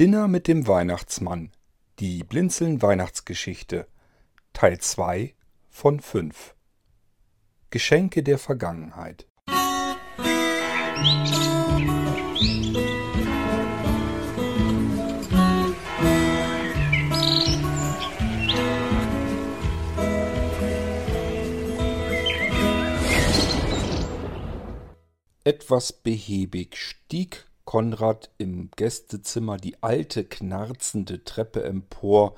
Dinner mit dem Weihnachtsmann. Die Blinzeln Weihnachtsgeschichte. Teil 2 von 5. Geschenke der Vergangenheit. Etwas behäbig stieg Konrad im Gästezimmer die alte knarzende Treppe empor,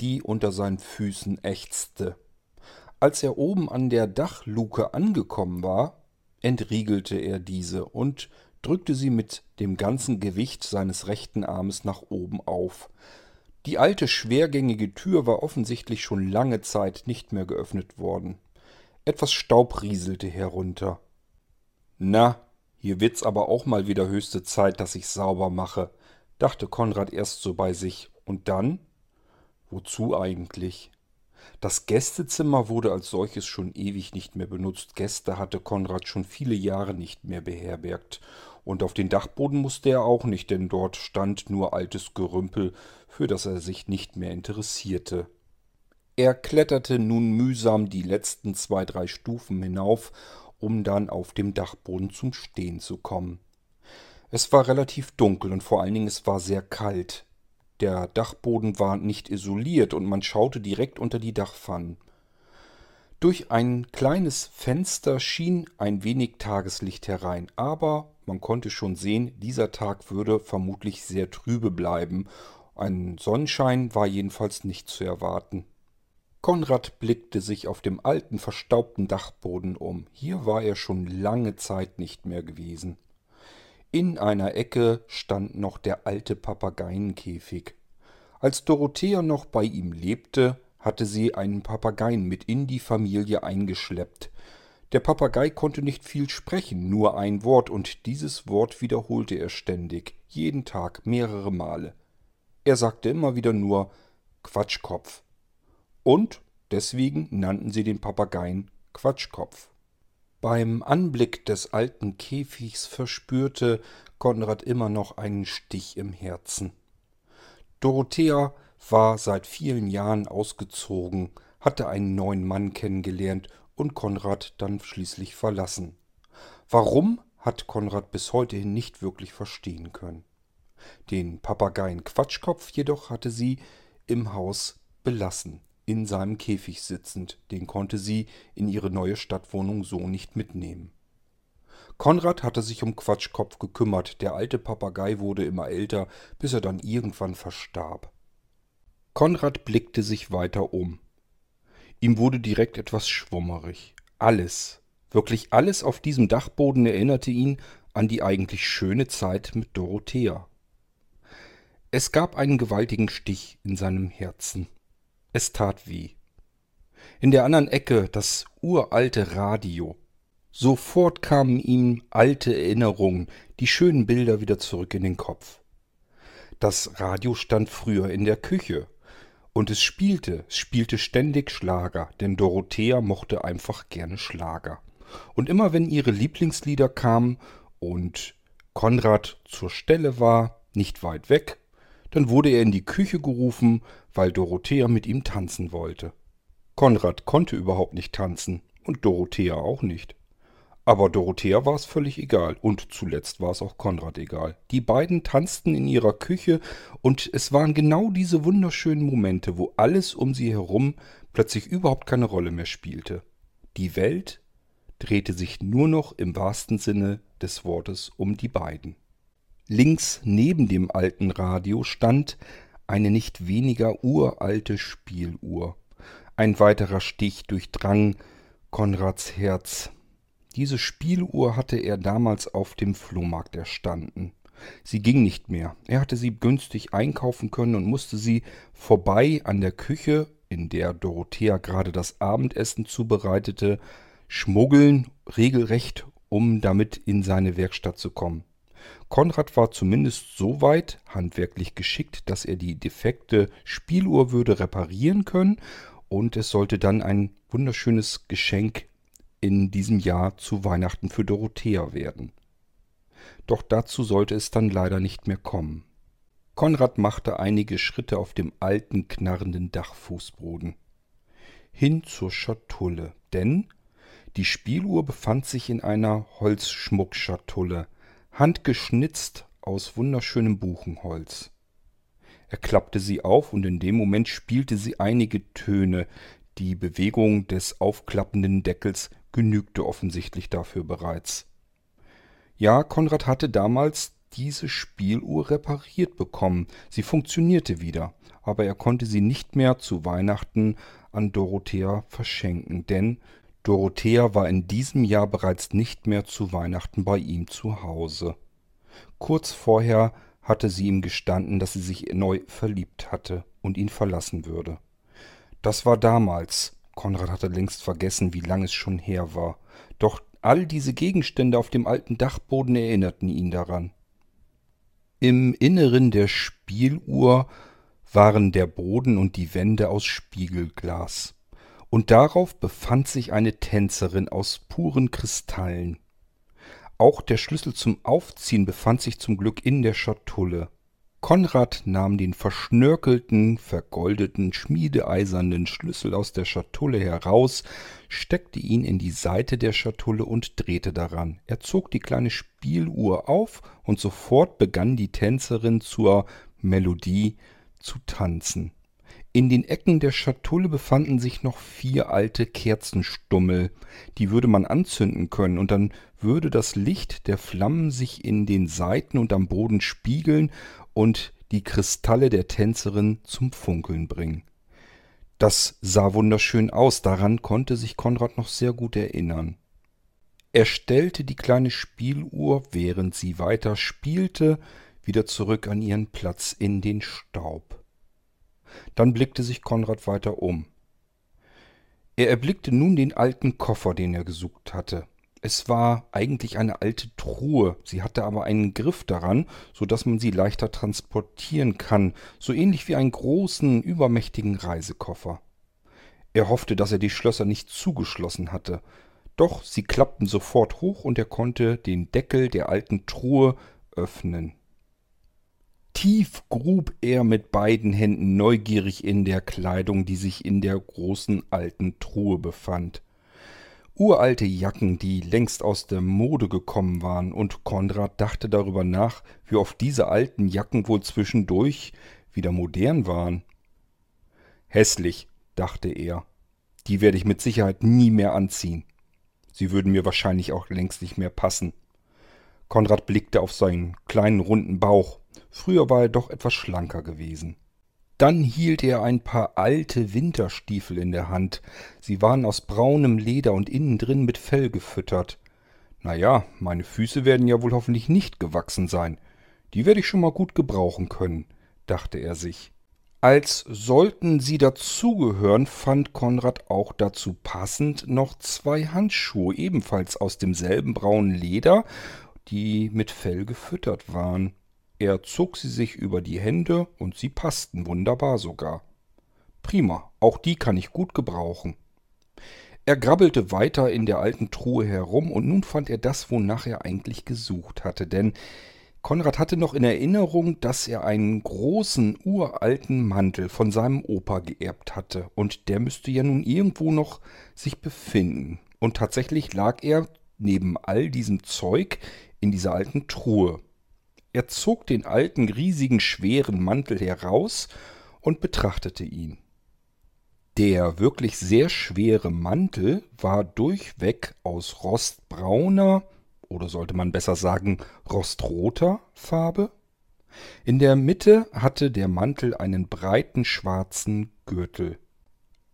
die unter seinen Füßen ächzte. Als er oben an der Dachluke angekommen war, entriegelte er diese und drückte sie mit dem ganzen Gewicht seines rechten Armes nach oben auf. Die alte schwergängige Tür war offensichtlich schon lange Zeit nicht mehr geöffnet worden. Etwas Staub rieselte herunter. Na, hier wird's aber auch mal wieder höchste Zeit, dass ich sauber mache, dachte Konrad erst so bei sich. Und dann? Wozu eigentlich? Das Gästezimmer wurde als solches schon ewig nicht mehr benutzt. Gäste hatte Konrad schon viele Jahre nicht mehr beherbergt. Und auf den Dachboden musste er auch nicht, denn dort stand nur altes Gerümpel, für das er sich nicht mehr interessierte. Er kletterte nun mühsam die letzten zwei, drei Stufen hinauf um dann auf dem Dachboden zum Stehen zu kommen. Es war relativ dunkel und vor allen Dingen es war sehr kalt. Der Dachboden war nicht isoliert und man schaute direkt unter die Dachpfannen. Durch ein kleines Fenster schien ein wenig Tageslicht herein, aber man konnte schon sehen, dieser Tag würde vermutlich sehr trübe bleiben. Ein Sonnenschein war jedenfalls nicht zu erwarten. Konrad blickte sich auf dem alten, verstaubten Dachboden um. Hier war er schon lange Zeit nicht mehr gewesen. In einer Ecke stand noch der alte Papageienkäfig. Als Dorothea noch bei ihm lebte, hatte sie einen Papageien mit in die Familie eingeschleppt. Der Papagei konnte nicht viel sprechen, nur ein Wort, und dieses Wort wiederholte er ständig, jeden Tag mehrere Male. Er sagte immer wieder nur Quatschkopf. Und deswegen nannten sie den Papageien Quatschkopf. Beim Anblick des alten Käfigs verspürte Konrad immer noch einen Stich im Herzen. Dorothea war seit vielen Jahren ausgezogen, hatte einen neuen Mann kennengelernt und Konrad dann schließlich verlassen. Warum, hat Konrad bis heute hin nicht wirklich verstehen können. Den Papageien Quatschkopf jedoch hatte sie im Haus belassen in seinem Käfig sitzend, den konnte sie in ihre neue Stadtwohnung so nicht mitnehmen. Konrad hatte sich um Quatschkopf gekümmert, der alte Papagei wurde immer älter, bis er dann irgendwann verstarb. Konrad blickte sich weiter um. Ihm wurde direkt etwas schwummerig. Alles, wirklich alles auf diesem Dachboden erinnerte ihn an die eigentlich schöne Zeit mit Dorothea. Es gab einen gewaltigen Stich in seinem Herzen. Es tat weh. In der anderen Ecke das uralte Radio. Sofort kamen ihm alte Erinnerungen, die schönen Bilder wieder zurück in den Kopf. Das Radio stand früher in der Küche. Und es spielte, es spielte ständig Schlager, denn Dorothea mochte einfach gerne Schlager. Und immer wenn ihre Lieblingslieder kamen und Konrad zur Stelle war, nicht weit weg, dann wurde er in die Küche gerufen, weil Dorothea mit ihm tanzen wollte. Konrad konnte überhaupt nicht tanzen und Dorothea auch nicht. Aber Dorothea war es völlig egal und zuletzt war es auch Konrad egal. Die beiden tanzten in ihrer Küche und es waren genau diese wunderschönen Momente, wo alles um sie herum plötzlich überhaupt keine Rolle mehr spielte. Die Welt drehte sich nur noch im wahrsten Sinne des Wortes um die beiden. Links neben dem alten Radio stand eine nicht weniger uralte Spieluhr. Ein weiterer Stich durchdrang Konrads Herz. Diese Spieluhr hatte er damals auf dem Flohmarkt erstanden. Sie ging nicht mehr. Er hatte sie günstig einkaufen können und musste sie vorbei an der Küche, in der Dorothea gerade das Abendessen zubereitete, schmuggeln, regelrecht, um damit in seine Werkstatt zu kommen. Konrad war zumindest so weit handwerklich geschickt, dass er die defekte Spieluhr würde reparieren können und es sollte dann ein wunderschönes Geschenk in diesem Jahr zu Weihnachten für Dorothea werden. Doch dazu sollte es dann leider nicht mehr kommen. Konrad machte einige Schritte auf dem alten, knarrenden Dachfußboden. Hin zur Schatulle, denn die Spieluhr befand sich in einer Holzschmuckschatulle, handgeschnitzt aus wunderschönem Buchenholz. Er klappte sie auf und in dem Moment spielte sie einige Töne. Die Bewegung des aufklappenden Deckels genügte offensichtlich dafür bereits. Ja, Konrad hatte damals diese Spieluhr repariert bekommen. Sie funktionierte wieder, aber er konnte sie nicht mehr zu Weihnachten an Dorothea verschenken, denn Dorothea war in diesem Jahr bereits nicht mehr zu Weihnachten bei ihm zu Hause. Kurz vorher hatte sie ihm gestanden, dass sie sich neu verliebt hatte und ihn verlassen würde. Das war damals. Konrad hatte längst vergessen, wie lang es schon her war. Doch all diese Gegenstände auf dem alten Dachboden erinnerten ihn daran. Im Inneren der Spieluhr waren der Boden und die Wände aus Spiegelglas, und darauf befand sich eine Tänzerin aus puren Kristallen. Auch der Schlüssel zum Aufziehen befand sich zum Glück in der Schatulle. Konrad nahm den verschnörkelten, vergoldeten, schmiedeeisernen Schlüssel aus der Schatulle heraus, steckte ihn in die Seite der Schatulle und drehte daran. Er zog die kleine Spieluhr auf, und sofort begann die Tänzerin zur Melodie zu tanzen. In den Ecken der Schatulle befanden sich noch vier alte Kerzenstummel. Die würde man anzünden können, und dann würde das Licht der Flammen sich in den Seiten und am Boden spiegeln und die Kristalle der Tänzerin zum Funkeln bringen. Das sah wunderschön aus, daran konnte sich Konrad noch sehr gut erinnern. Er stellte die kleine Spieluhr, während sie weiter spielte, wieder zurück an ihren Platz in den Staub. Dann blickte sich Konrad weiter um. Er erblickte nun den alten Koffer, den er gesucht hatte. Es war eigentlich eine alte Truhe, sie hatte aber einen Griff daran, so dass man sie leichter transportieren kann, so ähnlich wie einen großen, übermächtigen Reisekoffer. Er hoffte, dass er die Schlösser nicht zugeschlossen hatte, doch sie klappten sofort hoch und er konnte den Deckel der alten Truhe öffnen. Tief grub er mit beiden Händen neugierig in der Kleidung, die sich in der großen alten Truhe befand uralte Jacken, die längst aus der Mode gekommen waren, und Konrad dachte darüber nach, wie oft diese alten Jacken wohl zwischendurch wieder modern waren. Hässlich, dachte er, die werde ich mit Sicherheit nie mehr anziehen. Sie würden mir wahrscheinlich auch längst nicht mehr passen. Konrad blickte auf seinen kleinen runden Bauch. Früher war er doch etwas schlanker gewesen. Dann hielt er ein paar alte Winterstiefel in der Hand. Sie waren aus braunem Leder und innen drin mit Fell gefüttert. Na ja, meine Füße werden ja wohl hoffentlich nicht gewachsen sein. Die werde ich schon mal gut gebrauchen können, dachte er sich. Als sollten sie dazugehören, fand Konrad auch dazu passend noch zwei Handschuhe, ebenfalls aus demselben braunen Leder, die mit Fell gefüttert waren. Er zog sie sich über die Hände und sie passten wunderbar sogar. Prima, auch die kann ich gut gebrauchen. Er grabbelte weiter in der alten Truhe herum und nun fand er das, wonach er eigentlich gesucht hatte, denn Konrad hatte noch in Erinnerung, dass er einen großen, uralten Mantel von seinem Opa geerbt hatte, und der müsste ja nun irgendwo noch sich befinden. Und tatsächlich lag er neben all diesem Zeug in dieser alten Truhe. Er zog den alten, riesigen, schweren Mantel heraus und betrachtete ihn. Der wirklich sehr schwere Mantel war durchweg aus rostbrauner oder sollte man besser sagen rostroter Farbe. In der Mitte hatte der Mantel einen breiten schwarzen Gürtel.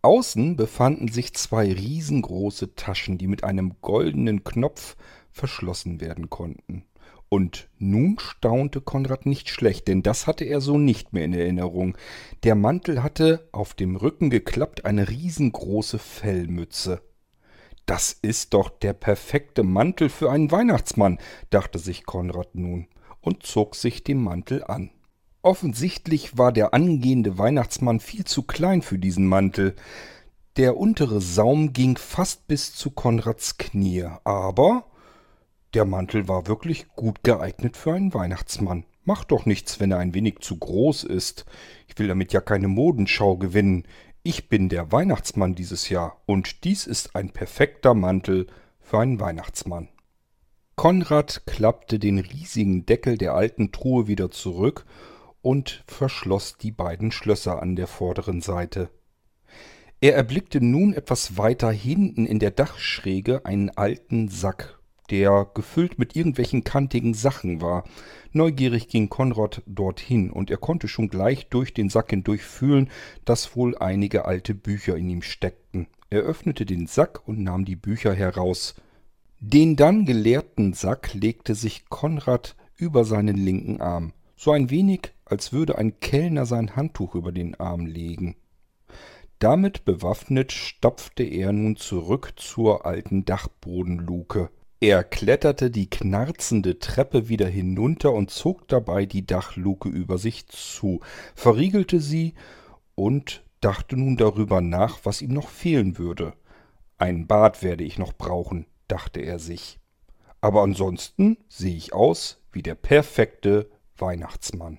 Außen befanden sich zwei riesengroße Taschen, die mit einem goldenen Knopf verschlossen werden konnten. Und nun staunte Konrad nicht schlecht, denn das hatte er so nicht mehr in Erinnerung. Der Mantel hatte auf dem Rücken geklappt eine riesengroße Fellmütze. Das ist doch der perfekte Mantel für einen Weihnachtsmann, dachte sich Konrad nun und zog sich den Mantel an. Offensichtlich war der angehende Weihnachtsmann viel zu klein für diesen Mantel. Der untere Saum ging fast bis zu Konrads Knie, aber der Mantel war wirklich gut geeignet für einen Weihnachtsmann. Macht doch nichts, wenn er ein wenig zu groß ist. Ich will damit ja keine Modenschau gewinnen. Ich bin der Weihnachtsmann dieses Jahr und dies ist ein perfekter Mantel für einen Weihnachtsmann. Konrad klappte den riesigen Deckel der alten Truhe wieder zurück und verschloss die beiden Schlösser an der vorderen Seite. Er erblickte nun etwas weiter hinten in der Dachschräge einen alten Sack, der gefüllt mit irgendwelchen kantigen Sachen war. Neugierig ging Konrad dorthin, und er konnte schon gleich durch den Sack hindurch fühlen, dass wohl einige alte Bücher in ihm steckten. Er öffnete den Sack und nahm die Bücher heraus. Den dann geleerten Sack legte sich Konrad über seinen linken Arm, so ein wenig, als würde ein Kellner sein Handtuch über den Arm legen. Damit bewaffnet stapfte er nun zurück zur alten Dachbodenluke. Er kletterte die knarzende Treppe wieder hinunter und zog dabei die Dachluke über sich zu, verriegelte sie und dachte nun darüber nach, was ihm noch fehlen würde. Ein Bad werde ich noch brauchen, dachte er sich. Aber ansonsten sehe ich aus wie der perfekte Weihnachtsmann.